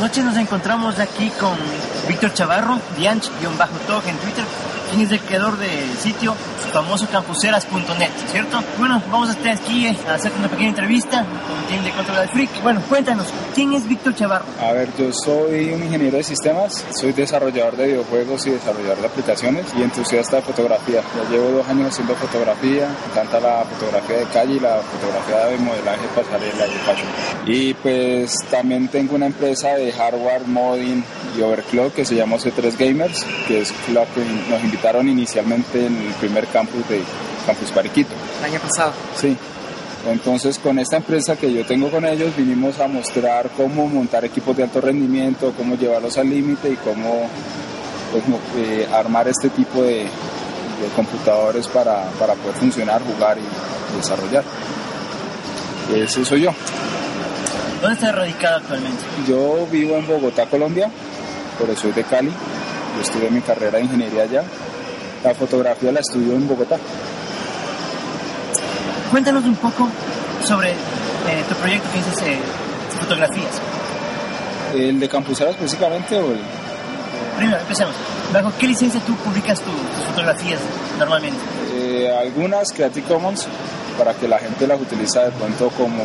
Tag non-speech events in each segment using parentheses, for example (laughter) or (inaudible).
Noche nos encontramos aquí con Víctor Chavarro, Dianch-Tog en Twitter, quien es el creador del sitio famoso campuseras.net, ¿cierto? Bueno, vamos a estar aquí eh, a hacer una pequeña entrevista con quien de Control Freak. Bueno, cuéntanos, ¿quién es Víctor Chavarro? A ver, yo soy un ingeniero de sistemas, soy desarrollador de videojuegos y desarrollador de aplicaciones y entusiasta de fotografía. Ya llevo dos años haciendo fotografía, me encanta la fotografía de calle y la fotografía de modelaje pasarela y fashion. Y pues también tengo una empresa de hardware, modding y overclock que se llama C3 Gamers, que es la que nos invitaron inicialmente en el primer campus de Campus Pariquito. El año pasado. Sí. Entonces con esta empresa que yo tengo con ellos vinimos a mostrar cómo montar equipos de alto rendimiento, cómo llevarlos al límite y cómo pues, eh, armar este tipo de, computadores para, para, poder funcionar, jugar y desarrollar. Ese soy yo. ¿Dónde está radicado actualmente? Yo vivo en Bogotá, Colombia, por eso soy de Cali. Yo estudié mi carrera de ingeniería allá. La fotografía la estudio en Bogotá. Cuéntanos un poco sobre eh, tu proyecto que dices eh, fotografías. ¿El de Campuseras específicamente o el...? Primero, empecemos. ¿Bajo qué licencia tú publicas tus fotografías normalmente? Eh, algunas Creative Commons para que la gente las utiliza de pronto como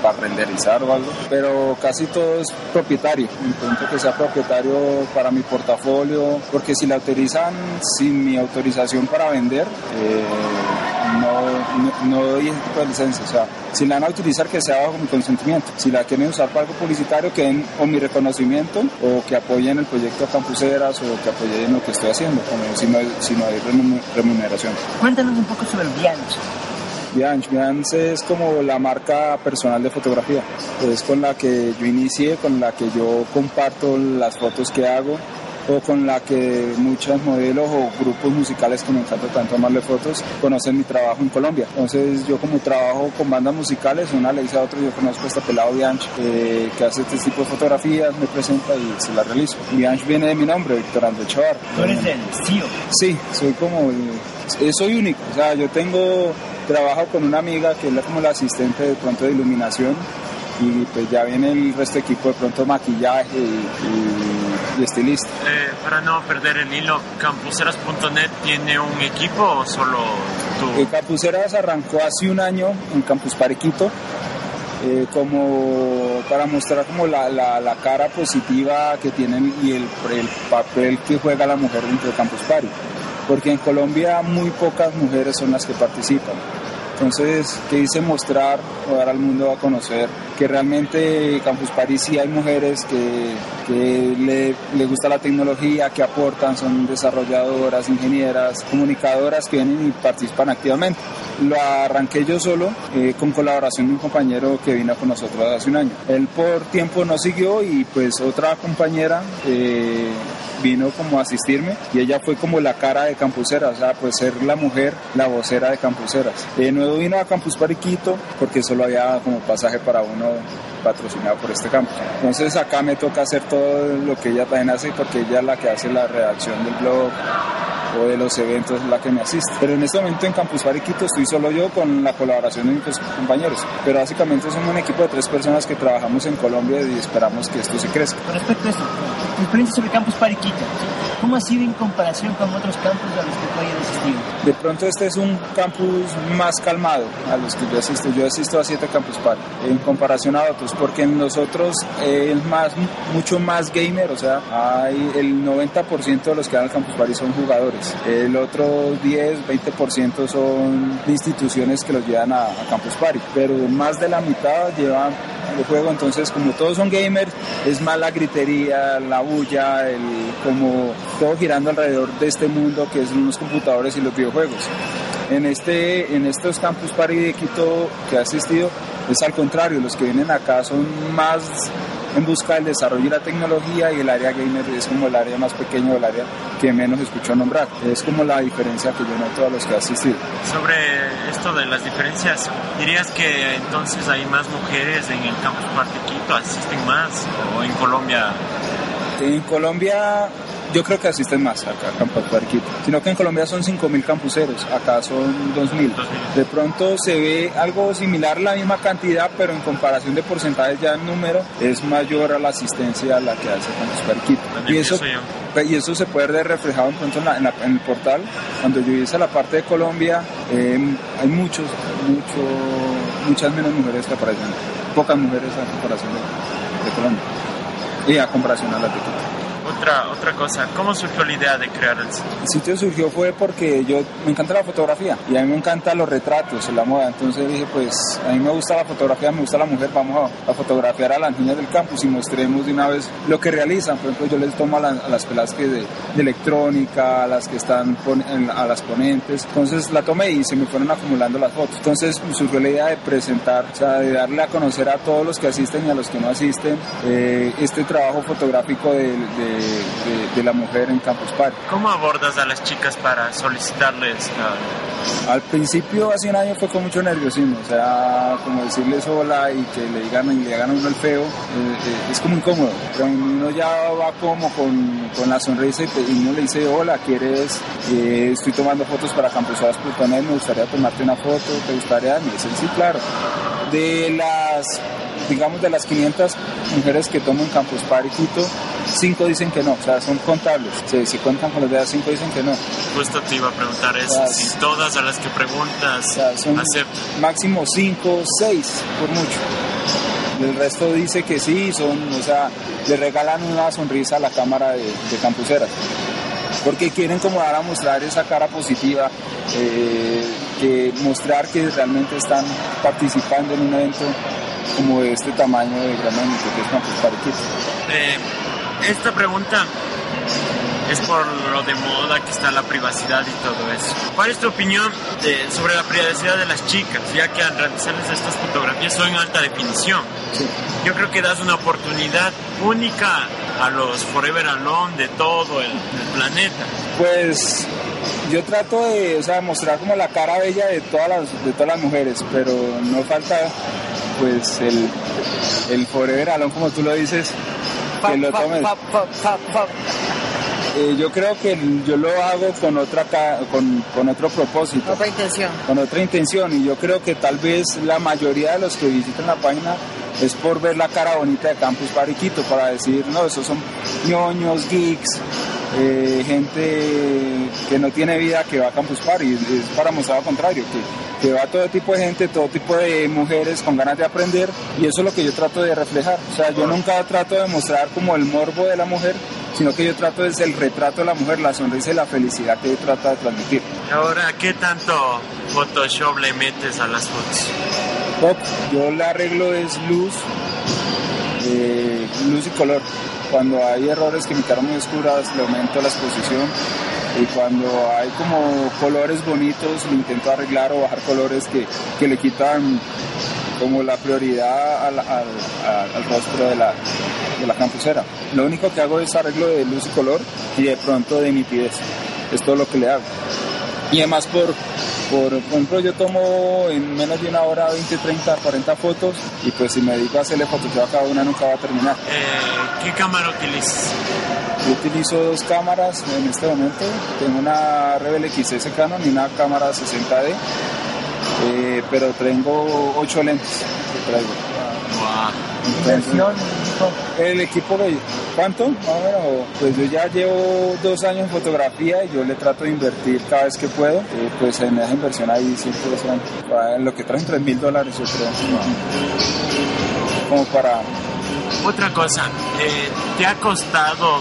para, renderizar o algo, pero casi todo es propietario, intento que sea propietario para mi portafolio, porque si la utilizan sin mi autorización para vender, eh, no, no, doy ese tipo de licencia, o sea, si la van a utilizar que sea bajo mi consentimiento, si la quieren usar para algo publicitario que den o mi reconocimiento o que apoyen el proyecto Campuseras o que apoyen lo que estoy haciendo, como si no, si no hay remuneración. Cuéntanos un poco sobre el Bianchi. Behance. Behance es como la marca personal de fotografía. Es con la que yo inicié, con la que yo comparto las fotos que hago o con la que muchos modelos o grupos musicales que me encanta tanto tomarle fotos conocen mi trabajo en Colombia. Entonces yo como trabajo con bandas musicales, una le dice a otro, yo conozco a este pelado Bianch eh, que hace este tipo de fotografías, me presenta y se las realizo. Bianch viene de mi nombre, Víctor André Chavar. ¿Tú eres el CEO? Sí, soy como, soy único, o sea, yo tengo trabajo con una amiga que es como la asistente de pronto de iluminación y pues ya viene el resto de equipo de pronto maquillaje y, estilista. Eh, para no perder el hilo, campuseras.net tiene un equipo o solo tú? Eh, Campuseras arrancó hace un año en Campus Parequito. Eh, como para mostrar como la, la, cara positiva que tienen y el, el, papel que juega la mujer dentro de Campus Party porque en Colombia muy pocas mujeres son las que participan. Entonces, ¿qué dice mostrar o dar al mundo a conocer que realmente Campus París sí hay mujeres que, le, le, gusta la tecnología, que aportan, son desarrolladoras, ingenieras, comunicadoras que vienen y participan activamente. Lo arranqué yo solo eh, con colaboración de un compañero que vino con nosotros hace un año. Él por tiempo no siguió y pues otra compañera eh, vino como a asistirme y ella fue como la cara de Campuseras, o sea, pues ser la mujer, la vocera de Campuseras. Eh, nuevo vino a Campus Pariquito porque solo había como pasaje para uno patrocinado por este campus. Entonces acá me toca hacer todo lo que ella también hace porque ella es la que hace la redacción del blog o de los eventos, la que me asiste. Pero en este momento en Campus Pariquito estoy solo yo con la colaboración de mis compañeros. Pero básicamente somos un equipo de tres personas que trabajamos en Colombia y esperamos que esto se crezca. Respecto a esto, experiencia sobre Campus Pariquito, ¿Cómo ha sido en comparación con otros campus a los que tú hayas asistido? De pronto este es un campus más calmado a los que yo asisto. Yo asisto a siete campus par en comparación a otros, porque en los otros eh, es más, mucho más gamer, o sea, hay el 90% de los que van al campus party son jugadores. El otro 10, 20% son instituciones que los llevan a, a campus party, pero más de la mitad llevan el juego, entonces como todos son gamers, es más la gritería, la bulla, el, como todo girando alrededor de este mundo que son los computadores y los videojuegos. En, este, en estos campus party de Quito que he asistido, es al contrario, los que vienen acá son más en busca del desarrollo y la tecnología y el área gamer es como el área más pequeño del área que menos escucho nombrar. Es como la diferencia que yo noto a los que he asistido. Sobre esto de las diferencias, ¿dirías que entonces hay más mujeres en el campus Parque Quito, asisten más o en Colombia? En Colombia yo creo que asisten más acá a Campus Parquito, sino que en Colombia son 5.000 campuseros, acá son 2.000. De pronto se ve algo similar, la misma cantidad, pero en comparación de porcentajes ya en número, es mayor a la asistencia a la que hace Campus Parquito. Y eso, y eso se puede ver reflejado pronto en, la, en, la, en, el portal. Cuando yo hice la parte de Colombia, eh, hay muchos, mucho, muchas menos mujeres que aparecen, pocas mujeres a comparación de, de Colombia y a comparación a la de. Otra, otra cosa, ¿cómo surgió la idea de crear el sitio? El sitio surgió fue porque yo me encanta la fotografía y a mí me encantan los retratos, la moda. Entonces dije, pues a mí me gusta la fotografía, me gusta la mujer, vamos a, a fotografiar a las niñas del campus y mostremos de una vez lo que realizan. Por ejemplo, yo les tomo a, la, a las pelas que de, de, electrónica, a las que están pon, a las ponentes. Entonces la tomé y se me fueron acumulando las fotos. Entonces surgió la idea de presentar, o sea, de darle a conocer a todos los que asisten y a los que no asisten eh, este trabajo fotográfico de, de de, de, la mujer en Campus Party. ¿Cómo abordas a las chicas para solicitarles? Uh... Al principio, hace un año, fue con mucho nerviosismo, o sea, como decirles hola y que le digan, y le hagan uno el feo, eh, eh, es como incómodo, pero uno ya va como con, con la sonrisa y, y, uno le dice hola, ¿quieres? Eh, estoy tomando fotos para campusadas.net, me gustaría tomarte una foto, ¿te gustaría? Me dicen, sí, claro. De las digamos de las 500 mujeres que toman Campus Party Quito, 5 dicen que no, o sea, son contables. Si, si cuentan con los dedos, 5 dicen que no. Justo te iba a preguntar eso, o sea, si todas a las que preguntas o sea, son aceptan. Máximo 5, 6, por mucho. El resto dice que sí, son, o sea, le regalan una sonrisa a la cámara de, de campuseras. Porque quieren como dar a mostrar esa cara positiva, eh, que mostrar que realmente están participando en un evento como de este tamaño de gran magnitud que es Campus Parquito. Eh, esta pregunta es por lo de moda que está la privacidad y todo eso. ¿Cuál es tu opinión de, sobre la privacidad de las chicas, ya que al realizarles estas fotografías son en alta definición? Sí. Yo creo que das una oportunidad única a los Forever Alone de todo el, el planeta. Pues yo trato de o sea, mostrar como la cara bella de todas las, de todas las mujeres, pero no falta pues el, el Forever Alone, como tú lo dices, que lo tomes. Eh, yo creo que yo lo hago con otra con, con, otro propósito. Otra intención. Con otra intención y yo creo que tal vez la mayoría de los que visitan la página es por ver la cara bonita de Campus Pariquito, para decir, no, esos son ñoños, geeks, eh, gente que no tiene vida que va a Campus Party, es para mostrar lo contrario, que, que va todo tipo de gente, todo tipo de mujeres con ganas de aprender y eso es lo que yo trato de reflejar. O sea, yo nunca trato de mostrar como el morbo de la mujer, sino que yo trato es el retrato de la mujer, la sonrisa y la felicidad que yo trato de transmitir. Ahora, ¿qué tanto Photoshop le metes a las fotos? Yo le arreglo es luz, eh, luz y color. Cuando hay errores que quedaron muy oscuras, le aumento la exposición. Y cuando hay como colores bonitos, le intento arreglar o bajar colores que, que le quitan como la prioridad al, al rostro de la, de la campusera. Lo único que hago es arreglo de luz y color y de pronto de nitidez. Es todo lo que le hago. Y además por, por, por ejemplo, yo tomo en menos de una hora 20, 30, 40 fotos y pues si me dedico a hacerle fotos a cada una nunca va a terminar. Eh, ¿Qué cámara utilizas? Yo utilizo dos cámaras en este momento. Tengo una Rebel XS Canon y una cámara 60D, eh, pero tengo 8 lentes que traigo. Wow. Entonces, el equipo de ¿Cuánto? pues yo ya llevo dos años en fotografía y yo le trato de invertir cada vez que puedo. Eh, pues en esa inversión ahí siempre son lo que traen 3 mil dólares, yo creo. Como para... Otra cosa, eh, ¿te ha costado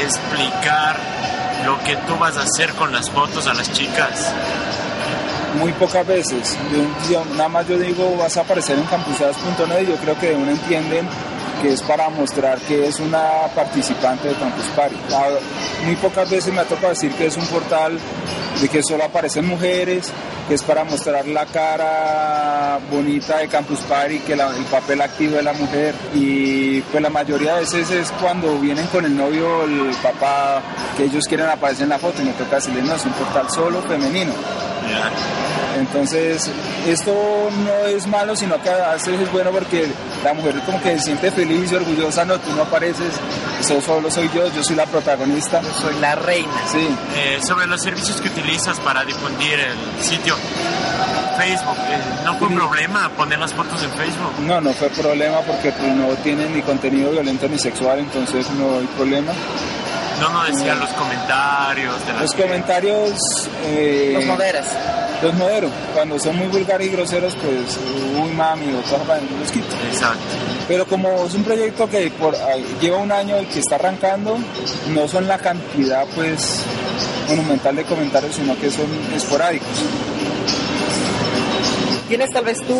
explicar lo que tú vas a hacer con las fotos a las chicas? Muy pocas veces. Yo, nada más yo digo, vas a aparecer en campusadas.net y yo creo que uno entienden que es para mostrar que es una participante de Campus Party. Muy pocas veces me ha tocado decir que es un portal de que solo aparecen mujeres, que es para mostrar la cara bonita de Campus Party, que el papel activo de la mujer. Y pues la mayoría de veces es cuando vienen con el novio, el papá, que ellos quieren aparecer en la foto y me toca decirles, no, es un portal solo femenino. Entonces, esto no es malo, sino que a veces es bueno porque la mujer como que se siente feliz y orgullosa, no, tú no apareces, eso solo soy yo, yo soy la protagonista. Yo soy la reina. Sí. Eh, sobre los servicios que utilizas para difundir el sitio, Facebook, eh, ¿no fue problema poner las fotos en Facebook? No, no fue problema porque pues, no tiene ni contenido violento ni sexual, entonces no hay problema. No, no decía los comentarios. De los comentarios... Eh, los moderas. Los modero. Cuando son muy vulgares y groseros, pues, uy mami, o cosas los quito. Exacto. Pero como es un proyecto que por, lleva un año y que está arrancando, no son la cantidad, pues, monumental de comentarios, sino que son esporádicos. ¿Tienes tal vez tu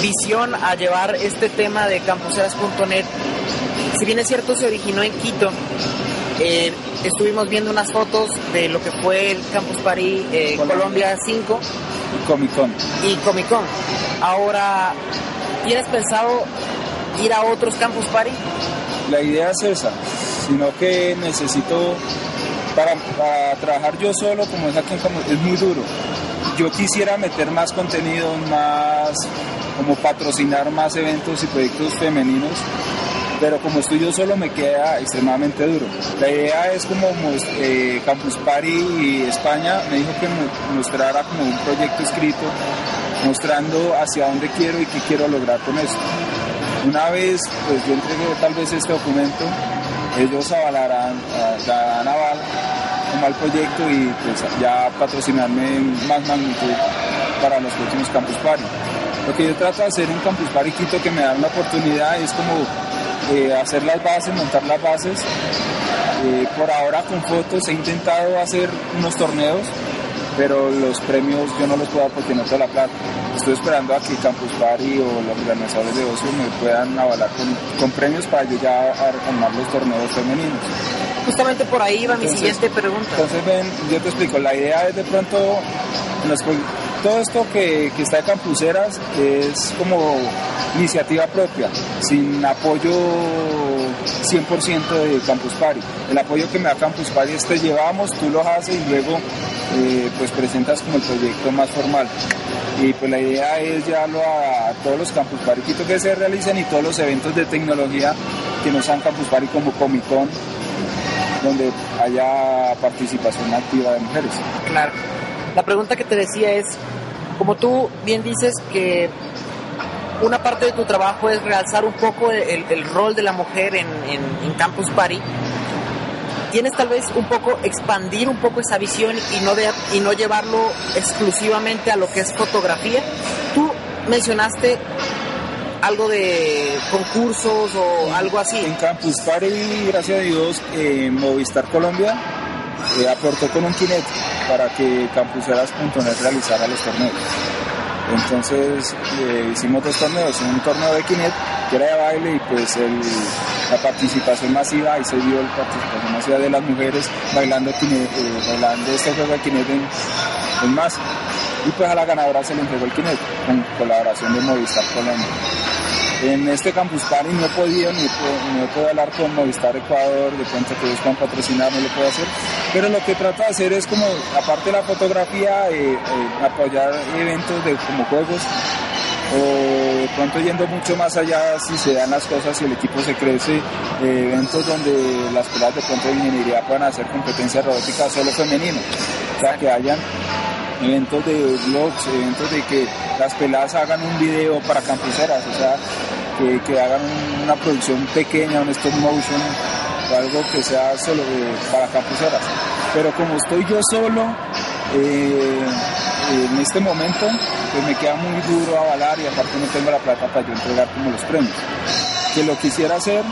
visión a llevar este tema de campuseras.net? Si bien es cierto, se originó en Quito, eh, estuvimos viendo unas fotos de lo que fue el Campus Party eh, Colombia 5 y Comic Con. Y Comic Con. Ahora, ¿tienes pensado ir a otros Campus Party? La idea es esa, sino que necesito, para, trabajar yo solo, como es aquí en Campus, es muy duro. Yo quisiera meter más contenido, más, como patrocinar más eventos y proyectos femeninos pero como estoy yo solo me queda extremadamente duro. La idea es como eh, Campus Party y España me dijo que me mostrara como un proyecto escrito mostrando hacia dónde quiero y qué quiero lograr con esto. Una vez pues yo entregué tal vez este documento, ellos avalarán, darán aval como al proyecto y pues ya patrocinarme en más magnitud para los próximos Campus Party. Lo que yo trato de hacer en Campus Party Quito que me da una oportunidad es como eh, hacer las bases, montar las bases. Eh, por ahora con fotos he intentado hacer unos torneos, pero los premios yo no los puedo dar porque no tengo la plata. Estoy esperando a que Campus Party o los organizadores de ocio me puedan avalar con, premios para yo ya armar los torneos femeninos. Justamente por ahí va mi siguiente pregunta. Entonces ven, yo te explico, la idea es de pronto todo esto que, está de campuseras es como iniciativa propia, sin apoyo 100% de Campus Party. El apoyo que me da Campus Party es te llevamos, tú lo haces y luego eh, pues presentas como el proyecto más formal. Y pues la idea es llevarlo a, todos los Campus Party que se realicen y todos los eventos de tecnología que no sean Campus Party como Comic Con, donde haya participación activa de mujeres. Claro. La pregunta que te decía es, como tú bien dices que una parte de tu trabajo es realzar un poco el, rol de la mujer en, Campus Party. ¿Tienes tal vez un poco expandir un poco esa visión y no, de, y no llevarlo exclusivamente a lo que es fotografía? Tú mencionaste algo de concursos o algo así. En Campus Party, gracias a Dios, Movistar Colombia eh, aportó con un Kinect para que campuseras.net realizara los torneos. Entonces eh, hicimos dos torneos, un torneo de Kinect que era de baile y pues la participación masiva, ahí se vio la participación masiva de las mujeres bailando, Kinect, eh, bailando este juego de Kinect en, más. Y pues a la ganadora se le entregó el Kinect con colaboración de Movistar Colombia. En este Campus Party no he podido ni, no podido hablar con Movistar Ecuador, de pronto que puedan patrocinar, no lo puedo hacer. Pero lo que trato de hacer es como, aparte de la fotografía, eh, eh, apoyar eventos de, como juegos, o pronto yendo mucho más allá si se dan las cosas y el equipo se crece, eh, eventos donde las peladas de pronto de ingeniería puedan hacer competencia robótica solo femenino, o sea que hayan eventos de blogs, eventos de que las peladas hagan un video para campuseras, o sea, que, que hagan una producción pequeña, un stop motion algo que sea solo para campuseras. Pero como estoy yo solo, eh, en este momento, pues me queda muy duro avalar y aparte no tengo la plata para yo entregar como los premios. Que lo quisiera hacer,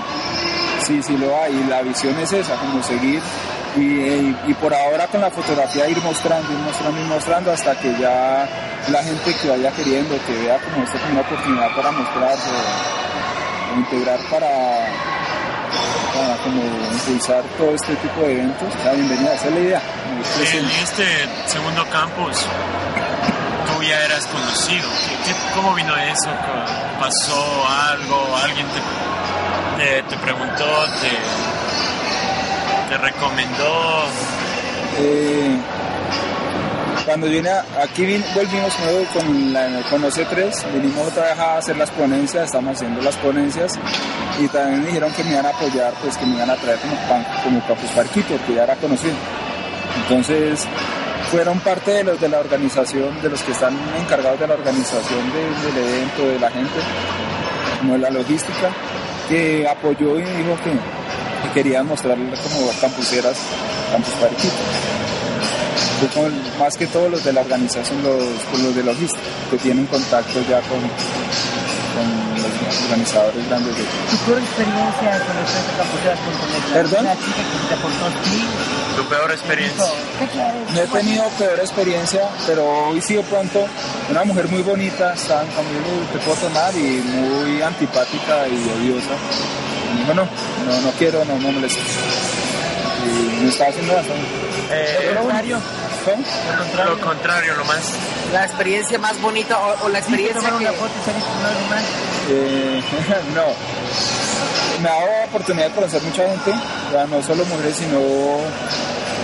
sí, sí lo hay, y la visión es esa, como seguir y, por ahora con la fotografía ir mostrando, ir mostrando, ir mostrando hasta que ya la gente que vaya queriendo, que vea como esto como una oportunidad para mostrar o, o integrar para, para como impulsar todo este tipo de eventos, la bienvenida, esa es la idea. En este segundo campus, tú ya eras conocido. ¿Qué- qué- ¿Cómo vino eso? ¿Pasó algo? ¿Alguien te, te, te preguntó? Te, ¿Te recomendó? Eh, cuando vine a- aquí vin- volvimos nuevo con, la, con los C3, vinimos otra vez a hacer las ponencias, estamos haciendo las ponencias y también me dijeron que me iban a apoyar, pues que me iban a traer como, pan, Campus Parquito, que ya era conocido. Entonces fueron parte de los de la organización, de los que están encargados de la organización de- del evento, de la gente, como de la logística, que apoyó y dijo que, que querían mostrarle como campuseras, Campus Parquito. Más que todos los de la organización, los, los de logística, que tienen contacto ya con los organizadores grandes de ¿Tu peor experiencia con el Frente Campuseras.net? ¿Perdón? Una chica que te aportó ti. ¿Tu peor experiencia? No he tenido peor experiencia, pero hoy sí de pronto una mujer muy bonita estaba conmigo, te puedo tomar y muy antipática y odiosa. Y dijo, no, no, no quiero, no me molestes. Y me estaba haciendo. Eh, Lo contrario. ¿Cómo? Lo contrario. lo contrario, lo más. La experiencia más bonita o, o la experiencia que... una foto y. Eh, (laughs) no. Me ha dado la oportunidad de conocer mucha gente, ya no solo mujeres, sino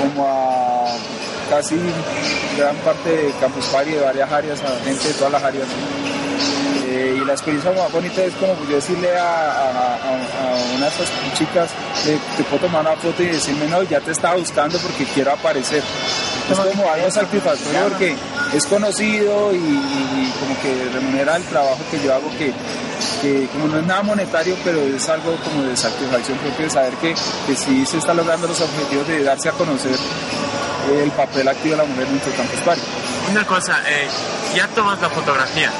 como a casi gran parte de Campus Party, de varias áreas, a gente de todas las áreas. Eh, y la experiencia más bonita es como yo decirle a, a, a- a una de esas chicas, le- te puedo tomar una foto y decirme, no, ya te estaba buscando porque quiero aparecer. Es como algo satisfactorio porque es conocido y, como que remunera el trabajo que yo hago que, que como no es nada monetario, pero es algo como de satisfacción propia de saber que, que sí se está logrando los objetivos de darse a conocer el papel activo de la mujer en nuestro campus party. Una cosa, eh, ya tomas la fotografía.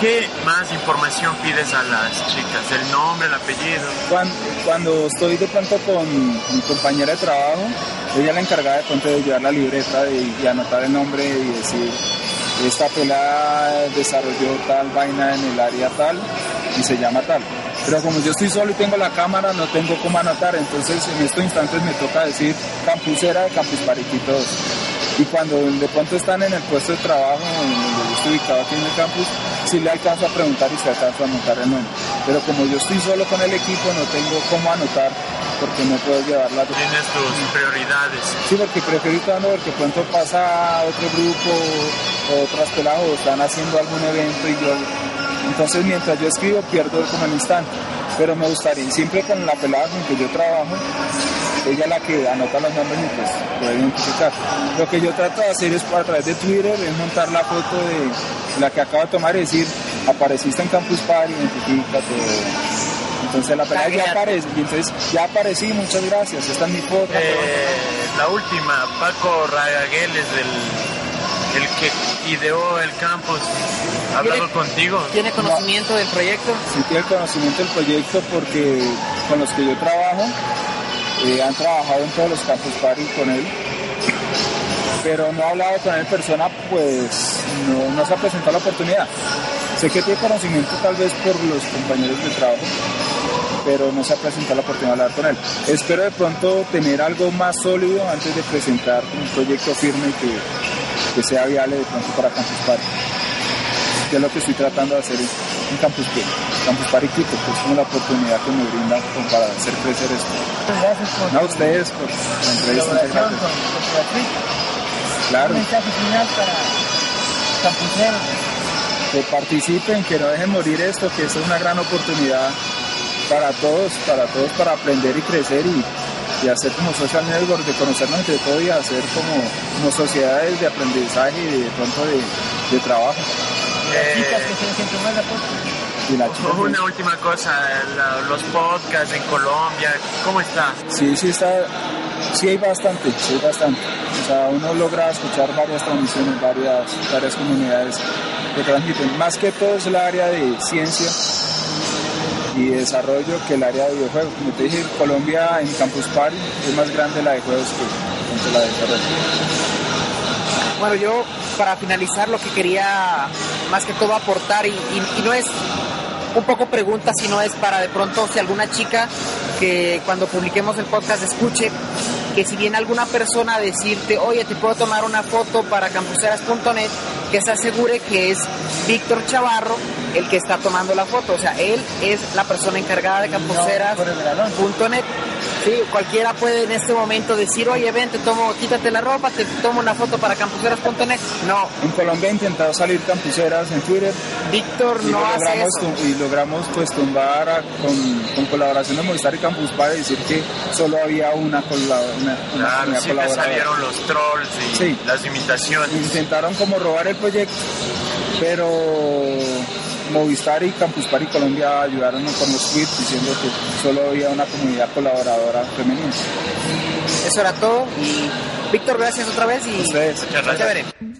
¿Qué más información pides a las chicas? ¿El nombre, el apellido? Cuando, cuando estoy de pronto con mi compañera de trabajo, ella la encargada de pronto de llevar la libreta y, anotar el nombre y decir, esta pelada desarrolló tal vaina en el área tal y se llama tal. Pero como yo estoy solo y tengo la cámara, no tengo cómo anotar, entonces en estos instantes me toca decir campusera de Campus Parity todos. Y cuando de pronto están en el puesto de trabajo, en estoy ubicado aquí en el campus, sí le alcanzo a preguntar y se alcanza a anotar el nombre. Pero como yo estoy solo con el equipo, no tengo cómo anotar porque no puedo llevar la Tienes tus prioridades. Sí, porque prefiero ir dando porque pronto pasa otro grupo o otras peladas o están haciendo algún evento y yo... Entonces mientras yo escribo pierdo como el instante. Pero me gustaría, siempre con la pelada con que yo trabajo, ella es la que anota los nombres y pues puede identificar. Lo que yo trato de hacer es a través de Twitter, es montar la foto de la que acabo de tomar y decir, apareciste en Campus Party, identifícate. Entonces la pelada ya aparece, y entonces ya aparecí, muchas gracias, esta es mi foto. Eh, la última, Paco Ragaguel es el, el que ideó el campus. ¿Ha hablado ¿Tiene- contigo? ¿Tiene conocimiento del proyecto? sí tiene el conocimiento del proyecto porque con los que yo trabajo han trabajado en todos los campus party con él pero no he hablado con él en persona pues no, no se ha presentado la oportunidad. Sé que tiene conocimiento tal vez por los compañeros de trabajo pero no se ha presentado la oportunidad de hablar con él. Espero de pronto tener algo más sólido antes de presentar un proyecto firme que, que sea viable de pronto para campus party. Que es lo que estoy tratando de hacer en Campus Party, Campus Party Quito, que es como la oportunidad que me brinda para hacer crecer esto. Gracias por No a ustedes por la entrevista, muchas con, con. Claro, Un mensaje final para campuseros. que participen, que no dejen morir esto, que esto es una gran oportunidad para todos, para todos, para aprender y crecer y, y hacer como social network, de conocernos entre todos y hacer como, como sociedades de aprendizaje y de pronto de, de trabajo. Eh, chicas que se la foto. Y la chica, pues, (laughs) Una última cosa, la- los podcasts en Colombia, ¿cómo está? Sí, sí está, sí hay bastante, sí hay bastante. O sea, uno logra escuchar varias transmisiones, varias, varias comunidades que transmiten. Más que todo es el área de ciencia y desarrollo que el área de videojuegos. Como te dije, Colombia en Campus Party es más grande la de juegos que la de desarrollo. Bueno, yo para finalizar lo que quería más que todo aportar y, y- y no es un poco pregunta, sino es para de pronto si alguna chica que cuando publiquemos el podcast escuche que si viene alguna persona a decirte, oye, te puedo tomar una foto para campuseras.net, que se asegure que es Víctor Chavarro el que está tomando la foto. O sea, él es la persona encargada de campuseras.net. Sí, cualquiera puede en este momento decir, oye, ven, te tomo, quítate la ropa, te tomo una foto para campuseras.net. No, En Colombia he intentado salir campuseras en Twitter Víctor no lo hace eso. tum- y logramos pues tumbar a- con, con colaboración de Movistar y Campus Party decir que solo había una, una, una Claro, salieron los trolls y Sí. las imitaciones. Intentaron como robar el proyecto, pero Movistar y Campus Party Colombia ayudaron con los tweets diciendo que solo había una comunidad colaboradora femenina. Eso era todo y Víctor, gracias otra vez y Ustedes. Muchas gracias. chévere.